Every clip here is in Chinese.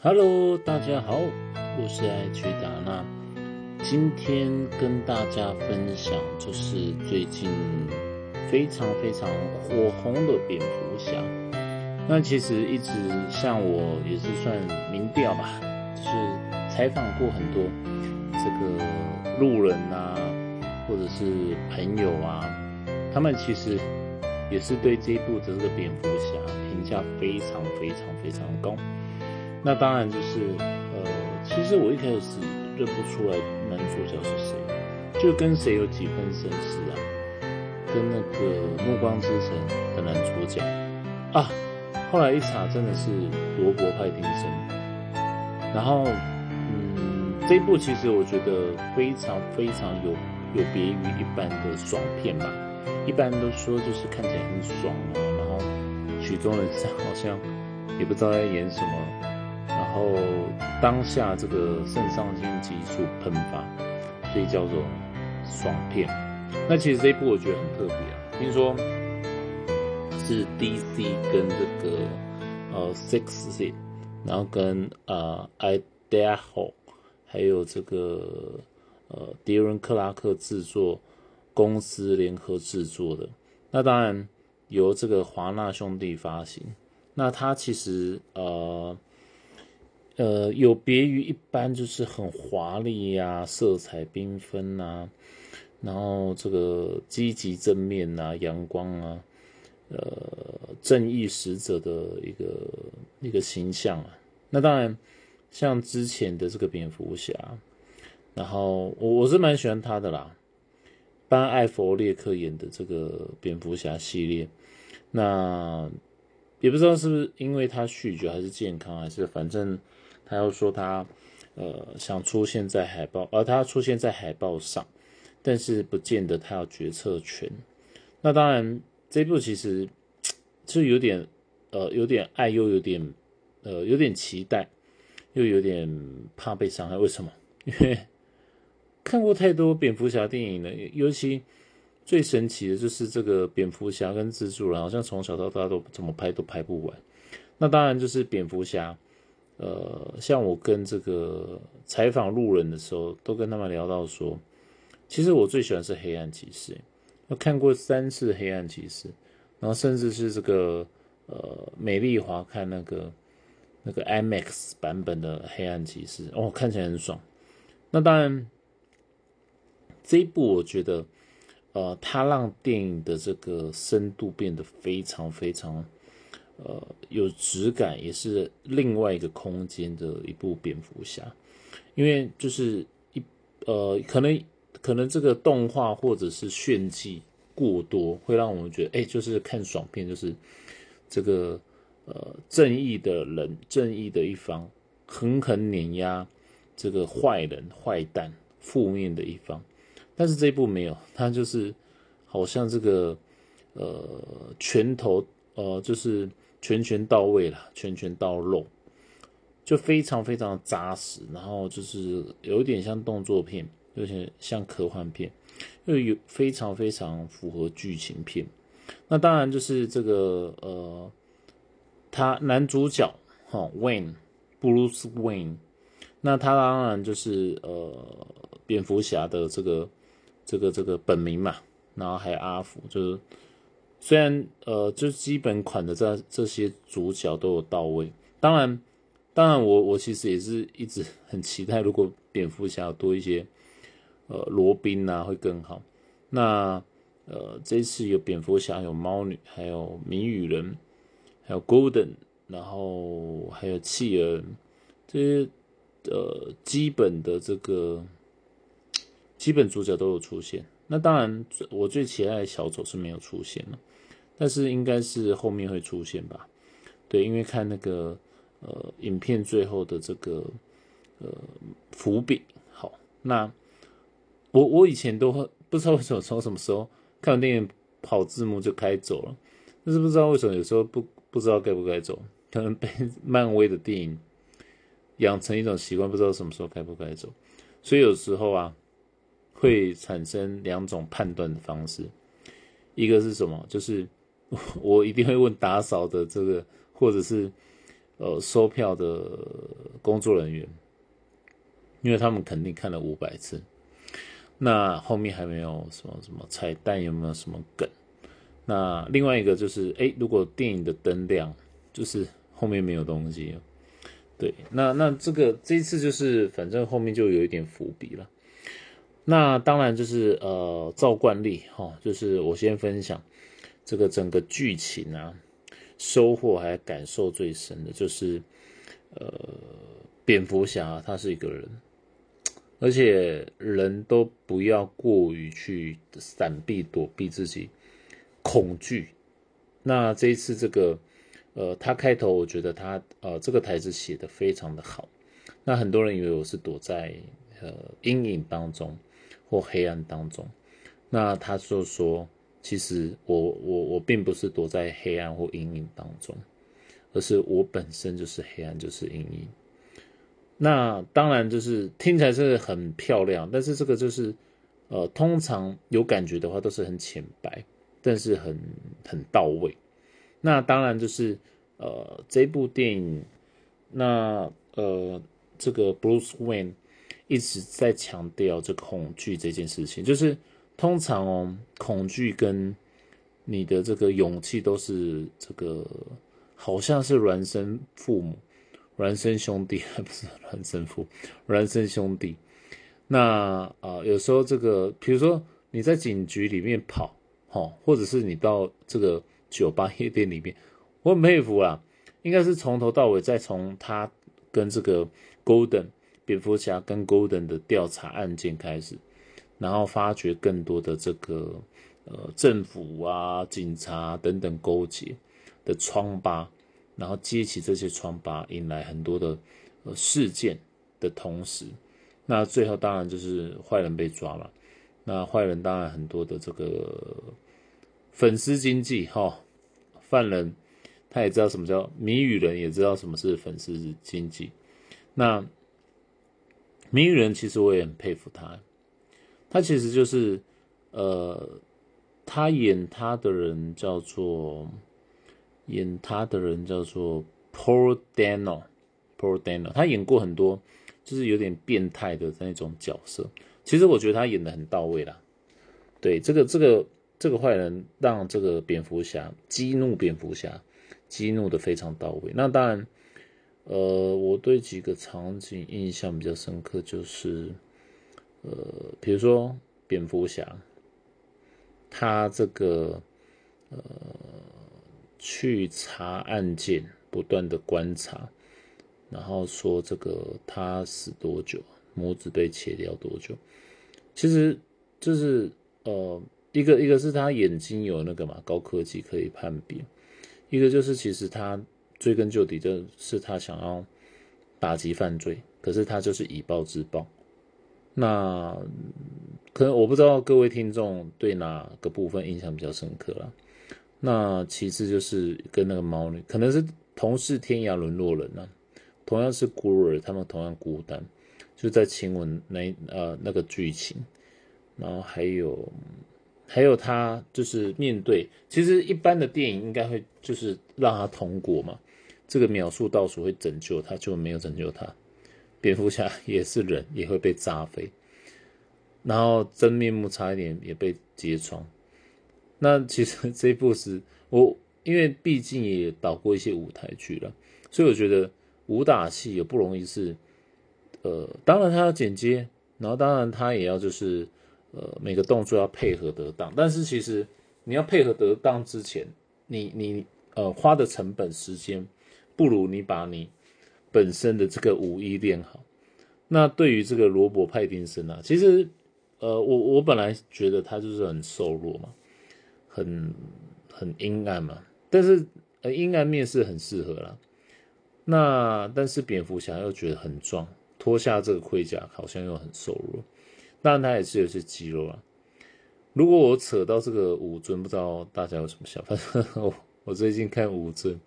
Hello，大家好，我是爱去达那。今天跟大家分享就是最近非常非常火红的蝙蝠侠。那其实一直像我也是算民调吧，就是采访过很多这个路人啊，或者是朋友啊，他们其实也是对这一部的这个蝙蝠侠评价非常非常非常高。那当然就是，呃，其实我一开始认不出来男主角是谁，就跟谁有几分神似啊，跟那个《暮光之城》的男主角啊，后来一查真的是罗伯·派丁森。然后，嗯，这一部其实我觉得非常非常有有别于一般的爽片吧，一般都说就是看起来很爽啊，然后曲终人散，好像也不知道在演什么。然后当下这个肾上腺激素喷发，所以叫做爽片。那其实这一部我觉得很特别啊，听说是 DC 跟这个呃 Six，C，然后跟呃 Idaho，还有这个呃迪伦克拉克制作公司联合制作的。那当然由这个华纳兄弟发行。那它其实呃。呃，有别于一般，就是很华丽呀，色彩缤纷呐，然后这个积极正面呐，阳光啊，呃，正义使者的一个一个形象啊。那当然，像之前的这个蝙蝠侠，然后我我是蛮喜欢他的啦，班艾佛列克演的这个蝙蝠侠系列，那也不知道是不是因为他酗酒，还是健康，还是反正。他又说他，呃，想出现在海报，而他出现在海报上，但是不见得他有决策权。那当然，这部其实就有点，呃，有点爱，又有点，呃，有点期待，又有点怕被伤害。为什么？因为看过太多蝙蝠侠电影了，尤其最神奇的就是这个蝙蝠侠跟蜘蛛人，好像从小到大都怎么拍都拍不完。那当然就是蝙蝠侠。呃，像我跟这个采访路人的时候，都跟他们聊到说，其实我最喜欢是黑暗骑士，我看过三次黑暗骑士，然后甚至是这个呃美丽华看那个那个 IMAX 版本的黑暗骑士，哦，看起来很爽。那当然，这一部我觉得，呃，它让电影的这个深度变得非常非常。呃，有质感，也是另外一个空间的一部蝙蝠侠，因为就是一呃，可能可能这个动画或者是炫技过多，会让我们觉得，哎，就是看爽片，就是这个呃正义的人，正义的一方狠狠碾压这个坏人、坏蛋、负面的一方，但是这一部没有，他就是好像这个呃拳头呃就是。拳拳到位了，拳拳到肉，就非常非常扎实，然后就是有点像动作片，有点像科幻片，又有非常非常符合剧情片。那当然就是这个呃，他男主角哈，Wayne，布鲁斯 Wayne，那他当然就是呃，蝙蝠侠的这个这个这个本名嘛，然后还有阿福，就是。虽然呃，就基本款的这这些主角都有到位，当然，当然我我其实也是一直很期待，如果蝙蝠侠多一些，呃，罗宾啊会更好。那呃，这次有蝙蝠侠，有猫女，还有谜语人，还有 Golden，然后还有企鹅，这些呃基本的这个基本主角都有出现。那当然，我最期待的小丑是没有出现了。但是应该是后面会出现吧，对，因为看那个呃影片最后的这个呃伏笔。好，那我我以前都不知道为什么从什么时候看完电影跑字幕就开走了，但是不知道为什么有时候不不知道该不该走，可能被 漫威的电影养成一种习惯，不知道什么时候该不该走，所以有时候啊会产生两种判断的方式，一个是什么，就是。我一定会问打扫的这个，或者是呃收票的工作人员，因为他们肯定看了五百次，那后面还没有什么什么彩蛋，有没有什么梗？那另外一个就是，哎，如果电影的灯亮，就是后面没有东西。对，那那这个这一次就是，反正后面就有一点伏笔了。那当然就是呃，照惯例哈，就是我先分享这个整个剧情啊，收获还感受最深的就是，呃，蝙蝠侠他是一个人，而且人都不要过于去闪避躲避自己恐惧。那这一次这个。呃，他开头我觉得他呃这个台词写的非常的好，那很多人以为我是躲在呃阴影当中或黑暗当中，那他就说其实我我我并不是躲在黑暗或阴影当中，而是我本身就是黑暗就是阴影。那当然就是听起来是很漂亮，但是这个就是呃通常有感觉的话都是很浅白，但是很很到位。那当然就是，呃，这部电影，那呃，这个 Bruce Wayne 一直在强调这恐惧这件事情，就是通常哦，恐惧跟你的这个勇气都是这个，好像是孪生父母、孪生兄弟，还不是孪生父、孪生兄弟。那啊，有时候这个，比如说你在警局里面跑，哈，或者是你到这个。酒吧夜店里面，我很佩服啊，应该是从头到尾，再从他跟这个 Golden 蝙蝠侠跟 Golden 的调查案件开始，然后发掘更多的这个呃政府啊、警察等等勾结的疮疤，然后揭起这些疮疤，引来很多的呃事件的同时，那最后当然就是坏人被抓了，那坏人当然很多的这个。粉丝经济，哈，犯人他也知道什么叫谜语人，也知道什么是粉丝经济。那谜语人其实我也很佩服他，他其实就是呃，他演他的人叫做演他的人叫做 Paul Dano，Paul Dano，他演过很多就是有点变态的那种角色。其实我觉得他演的很到位啦。对，这个这个。这个坏人让这个蝙蝠侠激怒蝙蝠侠，激怒的非常到位。那当然，呃，我对几个场景印象比较深刻，就是，呃，比如说蝙蝠侠，他这个呃去查案件，不断的观察，然后说这个他死多久，拇指被切掉多久，其实就是呃。一个一个是他眼睛有那个嘛高科技可以判别，一个就是其实他追根究底就是他想要打击犯罪，可是他就是以暴制暴。那可能我不知道各位听众对哪个部分印象比较深刻了。那其次就是跟那个猫女，可能是同是天涯沦落人啊，同样是孤儿，他们同样孤单，就在亲吻那呃那个剧情，然后还有。还有他就是面对，其实一般的电影应该会就是让他通过嘛，这个秒数倒数会拯救他，就没有拯救他。蝙蝠侠也是人，也会被炸飞，然后真面目差一点也被揭穿。那其实这一部是我，因为毕竟也导过一些舞台剧了，所以我觉得武打戏也不容易是，呃，当然他要剪接，然后当然他也要就是。呃，每个动作要配合得当，但是其实你要配合得当之前，你你呃花的成本时间，不如你把你本身的这个武艺练好。那对于这个罗伯·派丁森啊，其实呃我我本来觉得他就是很瘦弱嘛，很很阴暗嘛，但是呃阴暗面是很适合啦。那但是蝙蝠侠又觉得很壮，脱下这个盔甲好像又很瘦弱。但，他也是有些肌肉啊。如果我扯到这个武尊，不知道大家有什么想法？我我最近看武尊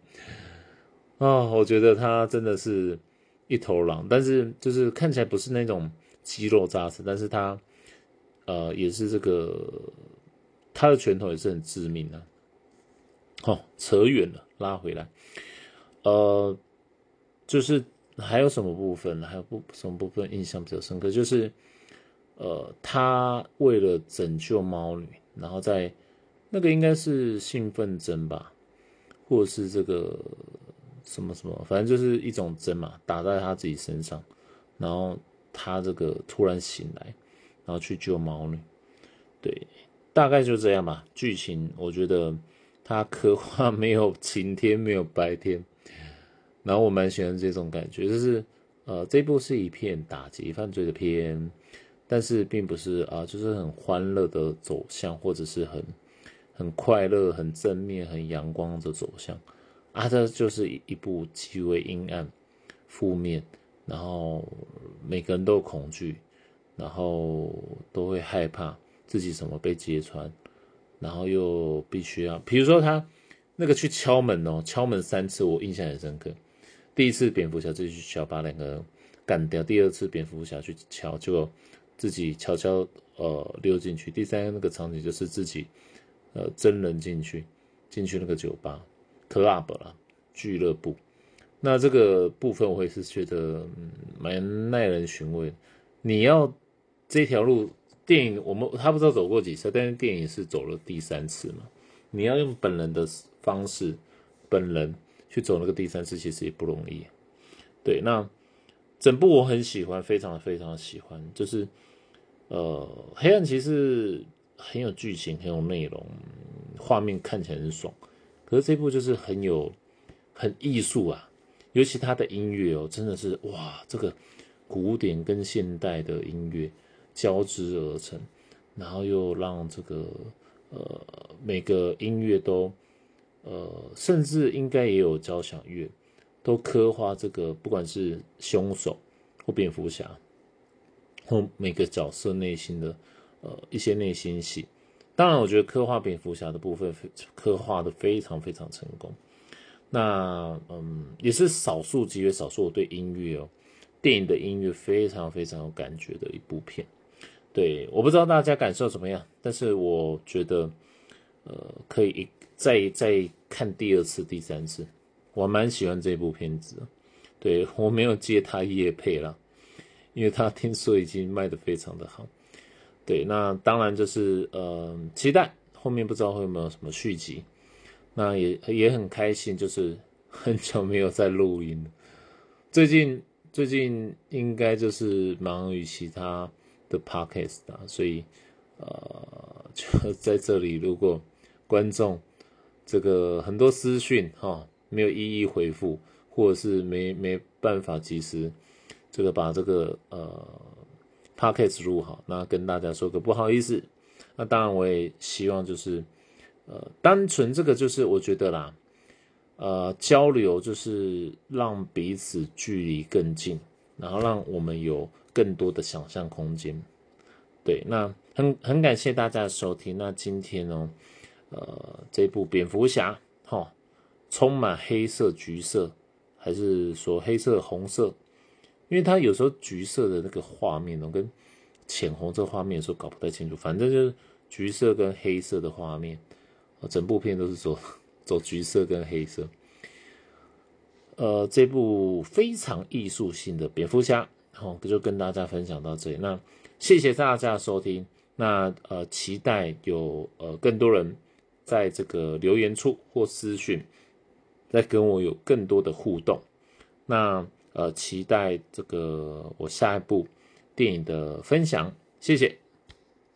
啊，我觉得他真的是一头狼，但是就是看起来不是那种肌肉扎实，但是他呃也是这个他的拳头也是很致命的。哦，扯远了，拉回来，呃，就是还有什么部分？还有不什么部分印象比较深刻？就是呃，他为了拯救猫女，然后在那个应该是兴奋针吧，或者是这个什么什么，反正就是一种针嘛，打在他自己身上，然后他这个突然醒来，然后去救猫女。对，大概就这样吧。剧情我觉得他刻画没有晴天，没有白天。然后我蛮喜欢这种感觉，就是呃，这部是一片打击犯罪的片，但是并不是啊，就是很欢乐的走向，或者是很很快乐、很正面、很阳光的走向啊，这就是一一部极为阴暗、负面，然后每个人都有恐惧，然后都会害怕自己什么被揭穿，然后又必须要，比如说他那个去敲门哦，敲门三次，我印象很深刻。第一次蝙蝠侠自己去敲，把两个干掉；第二次蝙蝠侠去敲，就自己悄悄呃溜进去。第三个那个场景就是自己呃真人进去，进去那个酒吧 club 啦俱乐部。那这个部分我也是觉得蛮耐人寻味。你要这条路电影我们他不知道走过几次，但是电影是走了第三次嘛？你要用本人的方式，本人。去走那个第三次其实也不容易，对。那整部我很喜欢，非常非常喜欢。就是呃，黑暗骑士很有剧情，很有内容，画面看起来很爽。可是这部就是很有很艺术啊，尤其他的音乐哦，真的是哇，这个古典跟现代的音乐交织而成，然后又让这个呃每个音乐都。呃，甚至应该也有交响乐，都刻画这个，不管是凶手或蝙蝠侠，或每个角色内心的呃一些内心戏。当然，我觉得刻画蝙蝠侠的部分刻画的非常非常成功。那嗯，也是少数极为少数，我对音乐哦，电影的音乐非常非常有感觉的一部片。对，我不知道大家感受怎么样，但是我觉得呃可以一。再再看第二次、第三次，我蛮喜欢这部片子。对我没有接他叶配了，因为他听说已经卖的非常的好。对，那当然就是呃，期待后面不知道会有没有什么续集。那也也很开心，就是 很久没有在录音。最近最近应该就是忙于其他的 podcast 啊，所以呃，就在这里，如果观众。这个很多私讯哈没有一一回复，或者是没没办法及时这个把这个呃 podcast 录好，那跟大家说个不好意思。那当然我也希望就是呃单纯这个就是我觉得啦，呃交流就是让彼此距离更近，然后让我们有更多的想象空间。对，那很很感谢大家的收听。那今天呢？呃，这部蝙蝠侠，哈，充满黑色、橘色，还是说黑色、红色？因为它有时候橘色的那个画面呢，跟浅红色画面的时候搞不太清楚。反正就是橘色跟黑色的画面，整部片都是走走橘色跟黑色。呃，这部非常艺术性的蝙蝠侠，好，就跟大家分享到这里。那谢谢大家的收听。那呃，期待有呃更多人。在这个留言处或私讯，再跟我有更多的互动。那呃，期待这个我下一部电影的分享。谢谢。